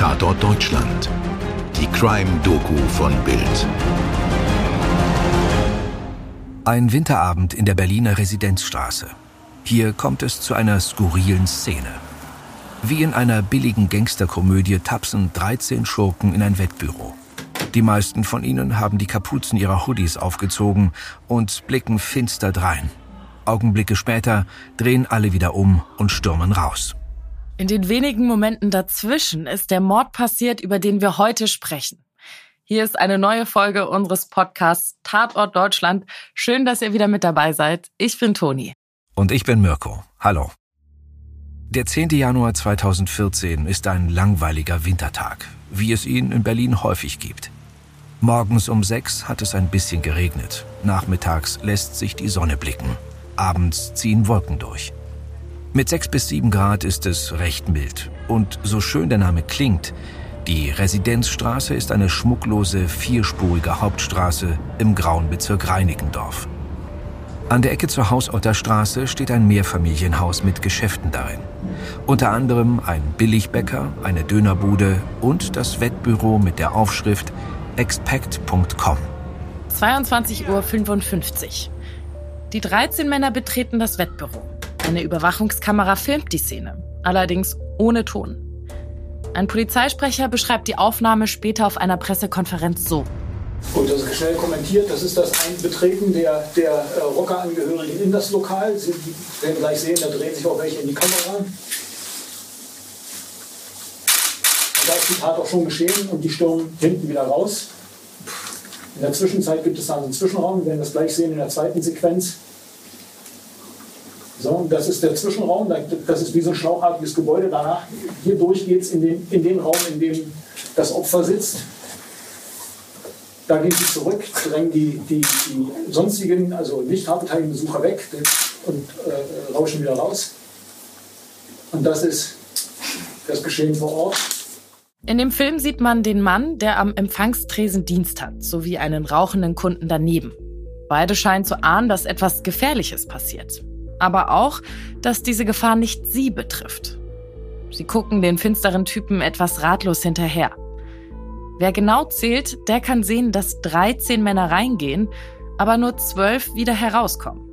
Tatort Deutschland. Die Crime-Doku von Bild. Ein Winterabend in der Berliner Residenzstraße. Hier kommt es zu einer skurrilen Szene. Wie in einer billigen Gangsterkomödie tapsen 13 Schurken in ein Wettbüro. Die meisten von ihnen haben die Kapuzen ihrer Hoodies aufgezogen und blicken finster drein. Augenblicke später drehen alle wieder um und stürmen raus. In den wenigen Momenten dazwischen ist der Mord passiert, über den wir heute sprechen. Hier ist eine neue Folge unseres Podcasts Tatort Deutschland. Schön, dass ihr wieder mit dabei seid. Ich bin Toni. Und ich bin Mirko. Hallo. Der 10. Januar 2014 ist ein langweiliger Wintertag, wie es ihn in Berlin häufig gibt. Morgens um sechs hat es ein bisschen geregnet. Nachmittags lässt sich die Sonne blicken. Abends ziehen Wolken durch. Mit sechs bis sieben Grad ist es recht mild. Und so schön der Name klingt, die Residenzstraße ist eine schmucklose, vierspurige Hauptstraße im grauen Bezirk Reinickendorf. An der Ecke zur Hausorter Straße steht ein Mehrfamilienhaus mit Geschäften darin. Unter anderem ein Billigbäcker, eine Dönerbude und das Wettbüro mit der Aufschrift expect.com. 22.55 Uhr. Die 13 Männer betreten das Wettbüro. Eine Überwachungskamera filmt die Szene, allerdings ohne Ton. Ein Polizeisprecher beschreibt die Aufnahme später auf einer Pressekonferenz so. Gut, das ist schnell kommentiert. Das ist das Einbetreten der, der äh, Rockerangehörigen in das Lokal. Sie werden gleich sehen, da drehen sich auch welche in die Kamera. Und da ist die Tat auch schon geschehen und die stürmen hinten wieder raus. In der Zwischenzeit gibt es dann einen Zwischenraum. Wir werden das gleich sehen in der zweiten Sequenz. So, das ist der Zwischenraum. Das ist wie so ein schlauchartiges Gebäude. Danach, hier durch geht es in den, in den Raum, in dem das Opfer sitzt. Da gehen sie zurück, drängen die, die, die sonstigen, also nicht haarbeteiligen Besucher weg und äh, rauschen wieder raus. Und das ist das Geschehen vor Ort. In dem Film sieht man den Mann, der am Empfangstresen Dienst hat, sowie einen rauchenden Kunden daneben. Beide scheinen zu ahnen, dass etwas Gefährliches passiert. Aber auch, dass diese Gefahr nicht sie betrifft. Sie gucken den finsteren Typen etwas ratlos hinterher. Wer genau zählt, der kann sehen, dass 13 Männer reingehen, aber nur 12 wieder herauskommen.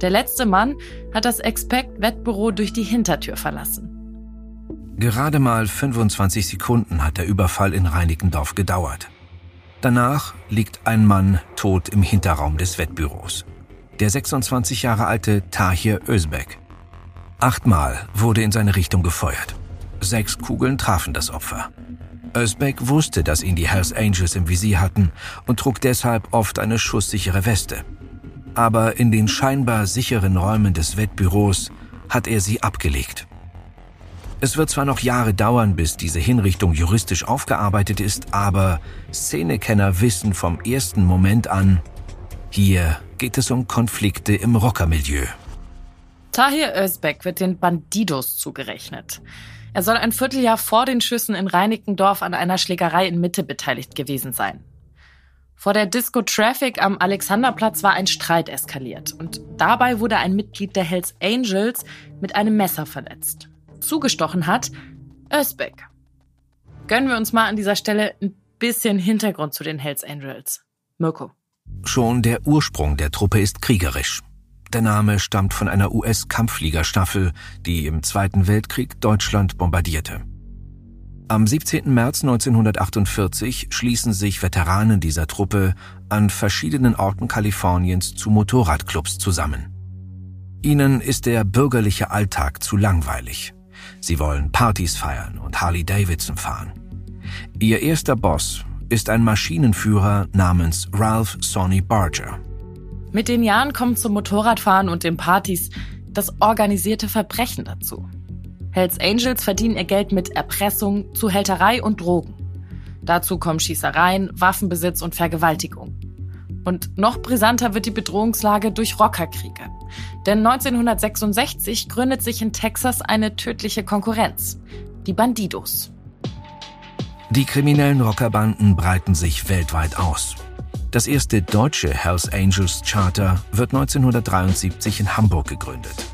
Der letzte Mann hat das Expect-Wettbüro durch die Hintertür verlassen. Gerade mal 25 Sekunden hat der Überfall in Reinickendorf gedauert. Danach liegt ein Mann tot im Hinterraum des Wettbüros. Der 26 Jahre alte Tahir Özbek. Achtmal wurde in seine Richtung gefeuert. Sechs Kugeln trafen das Opfer. Özbek wusste, dass ihn die Hells Angels im Visier hatten und trug deshalb oft eine schusssichere Weste. Aber in den scheinbar sicheren Räumen des Wettbüros hat er sie abgelegt. Es wird zwar noch Jahre dauern, bis diese Hinrichtung juristisch aufgearbeitet ist, aber Szenekenner wissen vom ersten Moment an, hier geht es um Konflikte im Rockermilieu. Tahir Özbek wird den Bandidos zugerechnet. Er soll ein Vierteljahr vor den Schüssen in Reinickendorf an einer Schlägerei in Mitte beteiligt gewesen sein. Vor der Disco Traffic am Alexanderplatz war ein Streit eskaliert und dabei wurde ein Mitglied der Hells Angels mit einem Messer verletzt zugestochen hat, Özbek. Gönnen wir uns mal an dieser Stelle ein bisschen Hintergrund zu den Hells Angels. Mirko. Schon der Ursprung der Truppe ist kriegerisch. Der Name stammt von einer US-Kampffliegerstaffel, die im Zweiten Weltkrieg Deutschland bombardierte. Am 17. März 1948 schließen sich Veteranen dieser Truppe an verschiedenen Orten Kaliforniens zu Motorradclubs zusammen. Ihnen ist der bürgerliche Alltag zu langweilig. Sie wollen Partys feiern und Harley Davidson fahren. Ihr erster Boss ist ein Maschinenführer namens Ralph Sonny Barger. Mit den Jahren kommt zum Motorradfahren und den Partys das organisierte Verbrechen dazu. Hells Angels verdienen ihr Geld mit Erpressung, Zuhälterei und Drogen. Dazu kommen Schießereien, Waffenbesitz und Vergewaltigung. Und noch brisanter wird die Bedrohungslage durch Rockerkriege. Denn 1966 gründet sich in Texas eine tödliche Konkurrenz, die Bandidos. Die kriminellen Rockerbanden breiten sich weltweit aus. Das erste deutsche Hells Angels Charter wird 1973 in Hamburg gegründet.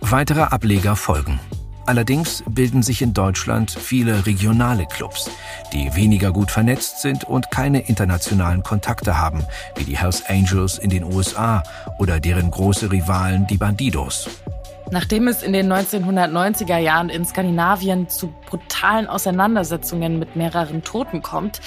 Weitere Ableger folgen. Allerdings bilden sich in Deutschland viele regionale Clubs, die weniger gut vernetzt sind und keine internationalen Kontakte haben, wie die Hells Angels in den USA oder deren große Rivalen die Bandidos. Nachdem es in den 1990er Jahren in Skandinavien zu brutalen Auseinandersetzungen mit mehreren Toten kommt,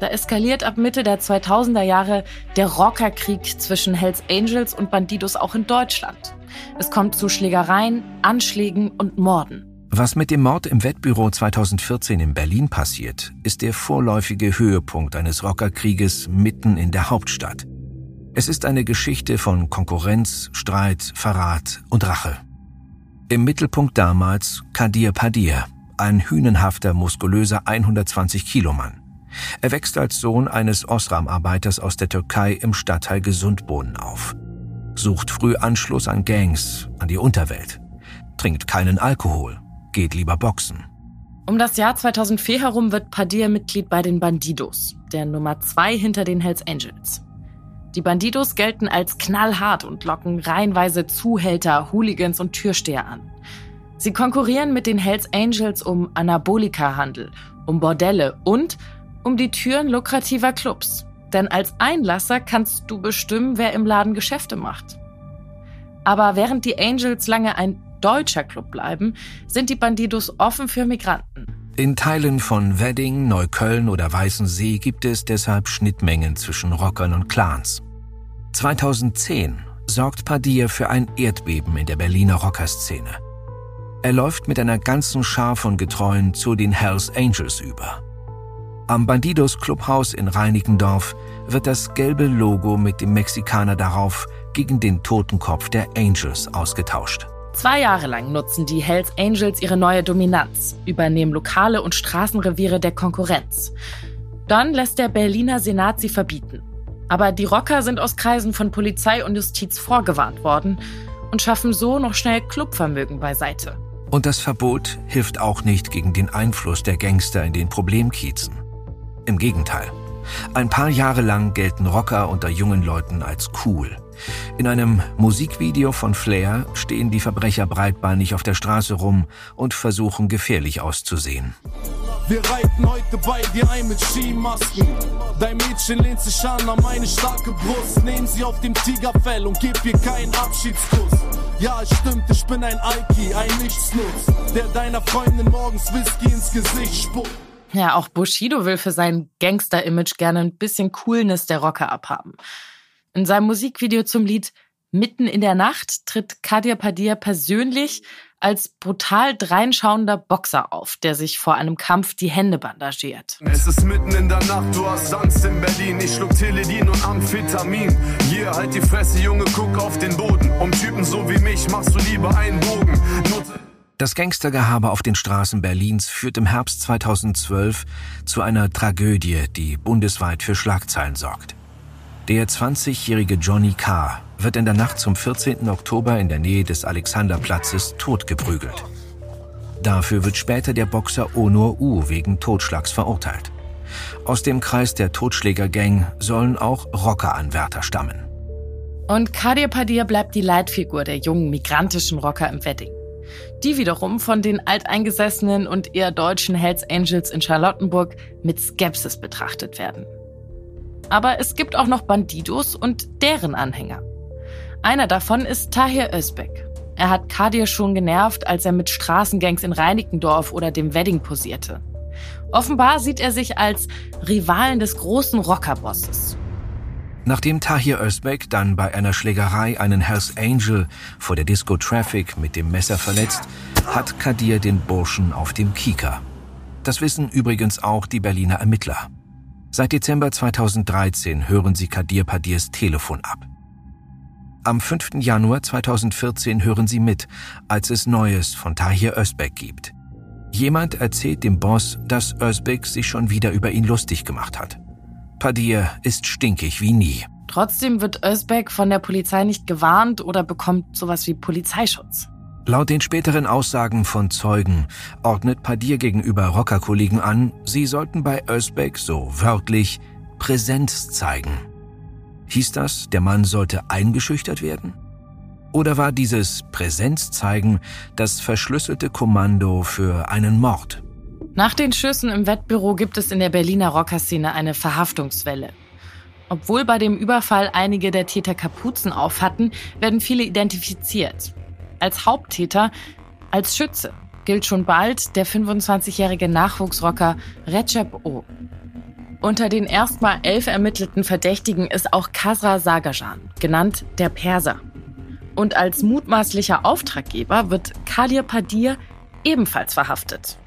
da eskaliert ab Mitte der 2000er Jahre der Rockerkrieg zwischen Hells Angels und Bandidos auch in Deutschland. Es kommt zu Schlägereien, Anschlägen und Morden. Was mit dem Mord im Wettbüro 2014 in Berlin passiert, ist der vorläufige Höhepunkt eines Rockerkrieges mitten in der Hauptstadt. Es ist eine Geschichte von Konkurrenz, Streit, Verrat und Rache. Im Mittelpunkt damals Kadir Padir, ein hünenhafter, muskulöser 120 Kilo Mann. Er wächst als Sohn eines Osram-Arbeiters aus der Türkei im Stadtteil Gesundbohnen auf. Sucht früh Anschluss an Gangs, an die Unterwelt. Trinkt keinen Alkohol, geht lieber boxen. Um das Jahr 2004 herum wird Padir Mitglied bei den Bandidos, der Nummer zwei hinter den Hells Angels. Die Bandidos gelten als knallhart und locken reihenweise Zuhälter, Hooligans und Türsteher an. Sie konkurrieren mit den Hells Angels um Anabolika-Handel, um Bordelle und um die Türen lukrativer Clubs. Denn als Einlasser kannst du bestimmen, wer im Laden Geschäfte macht. Aber während die Angels lange ein deutscher Club bleiben, sind die Bandidos offen für Migranten. In Teilen von Wedding, Neukölln oder Weißensee gibt es deshalb Schnittmengen zwischen Rockern und Clans. 2010 sorgt Padir für ein Erdbeben in der Berliner Rockerszene. Er läuft mit einer ganzen Schar von Getreuen zu den Hells Angels über. Am Bandidos Clubhaus in Reinickendorf wird das gelbe Logo mit dem Mexikaner darauf gegen den Totenkopf der Angels ausgetauscht. Zwei Jahre lang nutzen die Hells Angels ihre neue Dominanz, übernehmen lokale und Straßenreviere der Konkurrenz. Dann lässt der Berliner Senat sie verbieten. Aber die Rocker sind aus Kreisen von Polizei und Justiz vorgewarnt worden und schaffen so noch schnell Clubvermögen beiseite. Und das Verbot hilft auch nicht gegen den Einfluss der Gangster in den Problemkiezen. Im Gegenteil. Ein paar Jahre lang gelten Rocker unter jungen Leuten als cool. In einem Musikvideo von Flair stehen die Verbrecher breitbeinig auf der Straße rum und versuchen gefährlich auszusehen. Wir reiten heute bei dir ein mit Skimasken. Dein Mädchen lehnt sich an an meine starke Brust. Nehmen sie auf dem Tigerfell und gib ihr keinen Abschiedskuss. Ja, es stimmt, ich bin ein Alki, ein Nichtsnutz, der deiner Freundin morgens Whisky ins Gesicht spuckt. Ja, auch Bushido will für sein Gangster-Image gerne ein bisschen Coolness der Rocker abhaben. In seinem Musikvideo zum Lied Mitten in der Nacht tritt Kadir Padir persönlich als brutal dreinschauender Boxer auf, der sich vor einem Kampf die Hände bandagiert. Es ist mitten in der Nacht, du hast Angst in Berlin. Ich schluck Teledin und Amphetamin. Hier, halt die Fresse, Junge, guck auf den Boden. Um Typen so wie mich machst du lieber einen Bogen. Not das Gangstergehabe auf den Straßen Berlins führt im Herbst 2012 zu einer Tragödie, die bundesweit für Schlagzeilen sorgt. Der 20-jährige Johnny K. wird in der Nacht zum 14. Oktober in der Nähe des Alexanderplatzes totgeprügelt. Dafür wird später der Boxer Onur U wegen Totschlags verurteilt. Aus dem Kreis der Totschlägergang sollen auch Rockeranwärter stammen. Und Kadir Padir bleibt die Leitfigur der jungen migrantischen Rocker im Wedding die wiederum von den alteingesessenen und eher deutschen Hells Angels in Charlottenburg mit Skepsis betrachtet werden. Aber es gibt auch noch Bandidos und deren Anhänger. Einer davon ist Tahir Özbek. Er hat Kadir schon genervt, als er mit Straßengangs in Reinickendorf oder dem Wedding posierte. Offenbar sieht er sich als Rivalen des großen Rockerbosses. Nachdem Tahir Özbek dann bei einer Schlägerei einen Hells Angel vor der Disco Traffic mit dem Messer verletzt, hat Kadir den Burschen auf dem Kieker. Das wissen übrigens auch die Berliner Ermittler. Seit Dezember 2013 hören sie Kadir Padirs Telefon ab. Am 5. Januar 2014 hören sie mit, als es Neues von Tahir Özbek gibt. Jemand erzählt dem Boss, dass Özbek sich schon wieder über ihn lustig gemacht hat. Padir ist stinkig wie nie. Trotzdem wird Özbek von der Polizei nicht gewarnt oder bekommt sowas wie Polizeischutz. Laut den späteren Aussagen von Zeugen ordnet Padir gegenüber Rockerkollegen an, sie sollten bei Özbek so wörtlich Präsenz zeigen. Hieß das, der Mann sollte eingeschüchtert werden? Oder war dieses Präsenzzeigen das verschlüsselte Kommando für einen Mord? Nach den Schüssen im Wettbüro gibt es in der Berliner Rockerszene eine Verhaftungswelle. Obwohl bei dem Überfall einige der Täter Kapuzen auf hatten, werden viele identifiziert. Als Haupttäter, als Schütze gilt schon bald der 25-jährige Nachwuchsrocker Recep O. Unter den erstmal elf ermittelten Verdächtigen ist auch Kasra Sagajan, genannt der Perser. Und als mutmaßlicher Auftraggeber wird Kadir Padir ebenfalls verhaftet.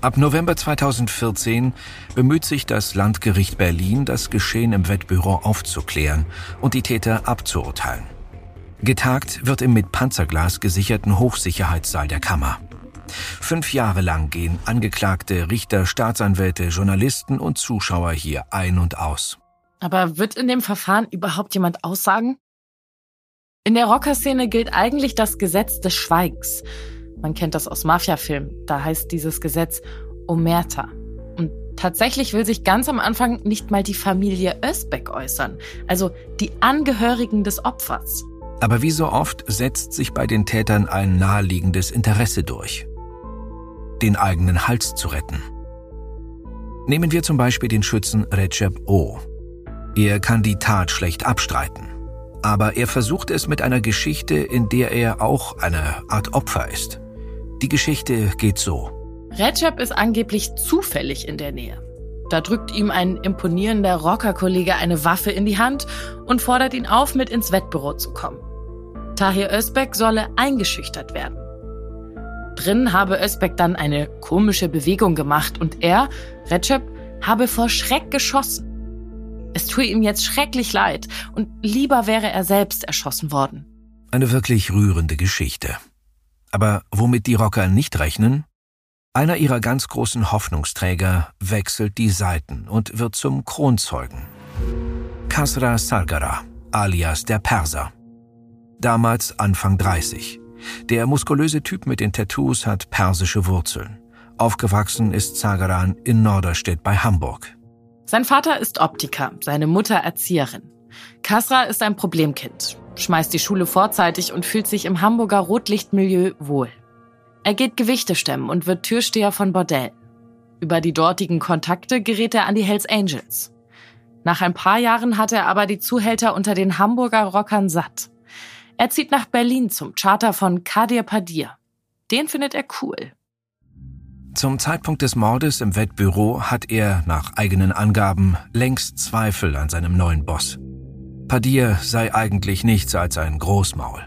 Ab November 2014 bemüht sich das Landgericht Berlin, das Geschehen im Wettbüro aufzuklären und die Täter abzuurteilen. Getagt wird im mit Panzerglas gesicherten Hochsicherheitssaal der Kammer. Fünf Jahre lang gehen Angeklagte, Richter, Staatsanwälte, Journalisten und Zuschauer hier ein und aus. Aber wird in dem Verfahren überhaupt jemand aussagen? In der Rockerszene gilt eigentlich das Gesetz des Schweigens. Man kennt das aus Mafia-Filmen. Da heißt dieses Gesetz Omerta. Und tatsächlich will sich ganz am Anfang nicht mal die Familie Özbeck äußern, also die Angehörigen des Opfers. Aber wie so oft setzt sich bei den Tätern ein naheliegendes Interesse durch. Den eigenen Hals zu retten. Nehmen wir zum Beispiel den Schützen Recep O. Er kann die Tat schlecht abstreiten. Aber er versucht es mit einer Geschichte, in der er auch eine Art Opfer ist. Die Geschichte geht so. Recep ist angeblich zufällig in der Nähe. Da drückt ihm ein imponierender Rockerkollege eine Waffe in die Hand und fordert ihn auf, mit ins Wettbüro zu kommen. Tahir Özbek solle eingeschüchtert werden. Drin habe Özbek dann eine komische Bewegung gemacht und er, Recep, habe vor Schreck geschossen. Es tue ihm jetzt schrecklich leid und lieber wäre er selbst erschossen worden. Eine wirklich rührende Geschichte. Aber womit die Rocker nicht rechnen? Einer ihrer ganz großen Hoffnungsträger wechselt die Seiten und wird zum Kronzeugen. Kasra Sargara, alias der Perser. Damals Anfang 30. Der muskulöse Typ mit den Tattoos hat persische Wurzeln. Aufgewachsen ist Zagaran in Norderstedt bei Hamburg. Sein Vater ist Optiker, seine Mutter Erzieherin. Kasra ist ein Problemkind schmeißt die Schule vorzeitig und fühlt sich im Hamburger Rotlichtmilieu wohl. Er geht Gewichte stemmen und wird Türsteher von Bordellen. Über die dortigen Kontakte gerät er an die Hells Angels. Nach ein paar Jahren hat er aber die Zuhälter unter den Hamburger Rockern satt. Er zieht nach Berlin zum Charter von Kadir Padir. Den findet er cool. Zum Zeitpunkt des Mordes im Wettbüro hat er nach eigenen Angaben längst Zweifel an seinem neuen Boss. Padir sei eigentlich nichts als ein Großmaul.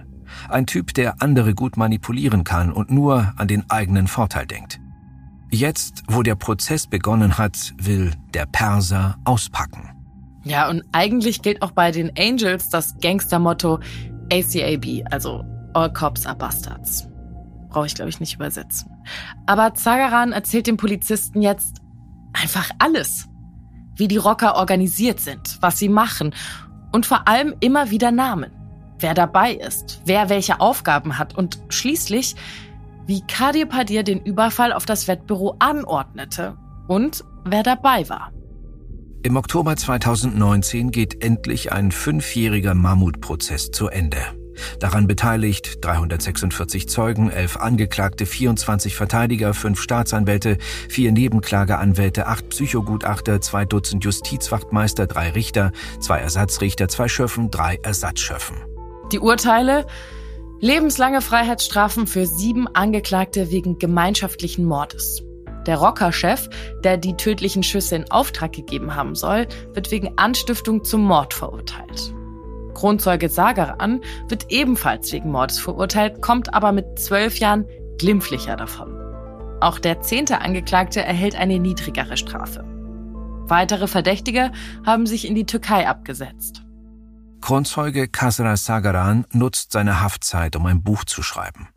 Ein Typ, der andere gut manipulieren kann und nur an den eigenen Vorteil denkt. Jetzt, wo der Prozess begonnen hat, will der Perser auspacken. Ja, und eigentlich gilt auch bei den Angels das Gangstermotto ACAB, also All Cops are Bastards. Brauche ich, glaube ich, nicht übersetzen. Aber Zagaran erzählt den Polizisten jetzt einfach alles. Wie die Rocker organisiert sind, was sie machen und vor allem immer wieder Namen. Wer dabei ist, wer welche Aufgaben hat und schließlich, wie Kadir Padir den Überfall auf das Wettbüro anordnete und wer dabei war. Im Oktober 2019 geht endlich ein fünfjähriger Mammutprozess zu Ende. Daran beteiligt 346 Zeugen, 11 Angeklagte, 24 Verteidiger, 5 Staatsanwälte, 4 Nebenklageanwälte, 8 Psychogutachter, 2 Dutzend Justizwachtmeister, 3 Richter, 2 Ersatzrichter, 2 Schöffen, 3 Ersatzschöffen. Die Urteile? Lebenslange Freiheitsstrafen für sieben Angeklagte wegen gemeinschaftlichen Mordes. Der Rockerchef, der die tödlichen Schüsse in Auftrag gegeben haben soll, wird wegen Anstiftung zum Mord verurteilt. Kronzeuge Sagaran wird ebenfalls wegen Mordes verurteilt, kommt aber mit zwölf Jahren glimpflicher davon. Auch der zehnte Angeklagte erhält eine niedrigere Strafe. Weitere Verdächtige haben sich in die Türkei abgesetzt. Kronzeuge Kasra Sagaran nutzt seine Haftzeit, um ein Buch zu schreiben.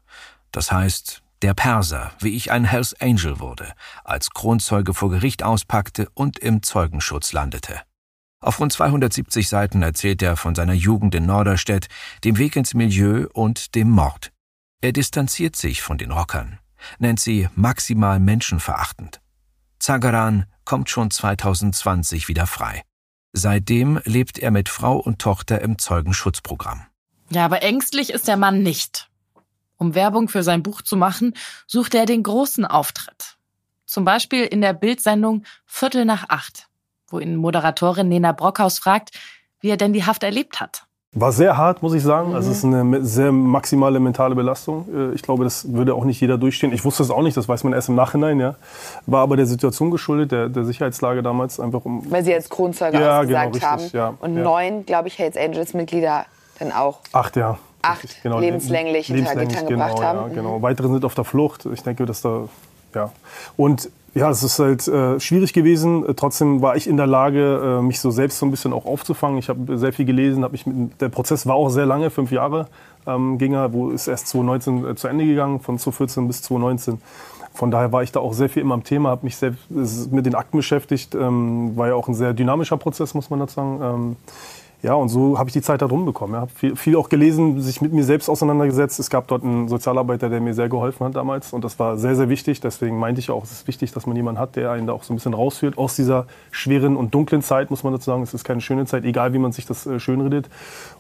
Das heißt, der Perser, wie ich ein Hells Angel wurde, als Kronzeuge vor Gericht auspackte und im Zeugenschutz landete. Auf rund 270 Seiten erzählt er von seiner Jugend in Norderstedt, dem Weg ins Milieu und dem Mord. Er distanziert sich von den Rockern, nennt sie maximal menschenverachtend. Zagaran kommt schon 2020 wieder frei. Seitdem lebt er mit Frau und Tochter im Zeugenschutzprogramm. Ja, aber ängstlich ist der Mann nicht. Um Werbung für sein Buch zu machen, sucht er den großen Auftritt. Zum Beispiel in der Bildsendung Viertel nach acht, wo ihn Moderatorin Nena Brockhaus fragt, wie er denn die Haft erlebt hat. War sehr hart, muss ich sagen. Mhm. Also es ist eine sehr maximale mentale Belastung. Äh, ich glaube, das würde auch nicht jeder durchstehen. Ich wusste es auch nicht, das weiß man erst im Nachhinein. Ja. War aber der Situation geschuldet, der, der Sicherheitslage damals einfach um. Weil Sie als Kronzeuge ja, ausgesagt genau, richtig, haben. Ja, Und ja. neun, glaube ich, Hells Angels-Mitglieder dann auch. Acht, ja. Acht genau. lebenslänglich hinter Gittern genau, gebracht haben. Ja, Mhm. genau. Weitere sind auf der Flucht. Ich denke, dass da, ja. Und ja, es ist halt äh, schwierig gewesen. Äh, Trotzdem war ich in der Lage, äh, mich so selbst so ein bisschen auch aufzufangen. Ich habe sehr viel gelesen. Hab mich mit, der Prozess war auch sehr lange, fünf Jahre ähm, ging er, wo ist erst 2019 äh, zu Ende gegangen, von 2014 bis 2019. Von daher war ich da auch sehr viel immer am Thema, habe mich selbst mit den Akten beschäftigt. Ähm, war ja auch ein sehr dynamischer Prozess, muss man dazu sagen. Ähm, ja, und so habe ich die Zeit da drum bekommen. Ja. Habe viel, viel auch gelesen, sich mit mir selbst auseinandergesetzt. Es gab dort einen Sozialarbeiter, der mir sehr geholfen hat damals. Und das war sehr, sehr wichtig. Deswegen meinte ich auch, es ist wichtig, dass man jemanden hat, der einen da auch so ein bisschen rausführt aus dieser schweren und dunklen Zeit, muss man dazu sagen. Es ist keine schöne Zeit, egal wie man sich das äh, schönredet.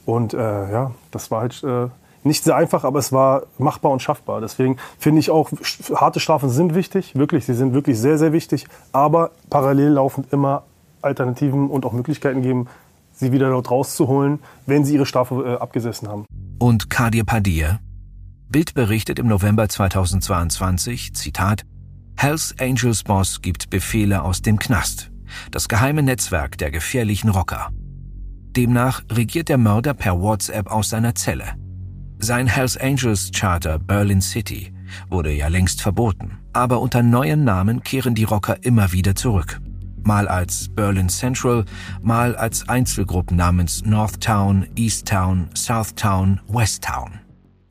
Und äh, ja, das war halt äh, nicht sehr einfach, aber es war machbar und schaffbar. Deswegen finde ich auch, harte Strafen sind wichtig, wirklich, sie sind wirklich sehr, sehr wichtig. Aber parallel laufend immer Alternativen und auch Möglichkeiten geben, sie wieder dort rauszuholen, wenn sie ihre Strafe äh, abgesessen haben. Und Kadir Padir? Bild berichtet im November 2022, Zitat, Hells Angels Boss gibt Befehle aus dem Knast. Das geheime Netzwerk der gefährlichen Rocker. Demnach regiert der Mörder per WhatsApp aus seiner Zelle. Sein Hells Angels Charter Berlin City wurde ja längst verboten, aber unter neuen Namen kehren die Rocker immer wieder zurück. Mal als Berlin Central, mal als Einzelgruppen namens Northtown, Easttown, Southtown, Westtown.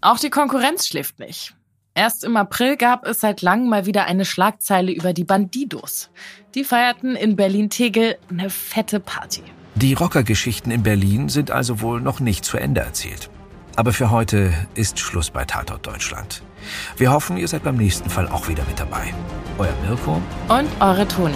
Auch die Konkurrenz schläft nicht. Erst im April gab es seit langem mal wieder eine Schlagzeile über die Bandidos. Die feierten in Berlin-Tegel eine fette Party. Die Rockergeschichten in Berlin sind also wohl noch nicht zu Ende erzählt. Aber für heute ist Schluss bei Tatort Deutschland. Wir hoffen, ihr seid beim nächsten Fall auch wieder mit dabei. Euer Mirko. Und eure Toni.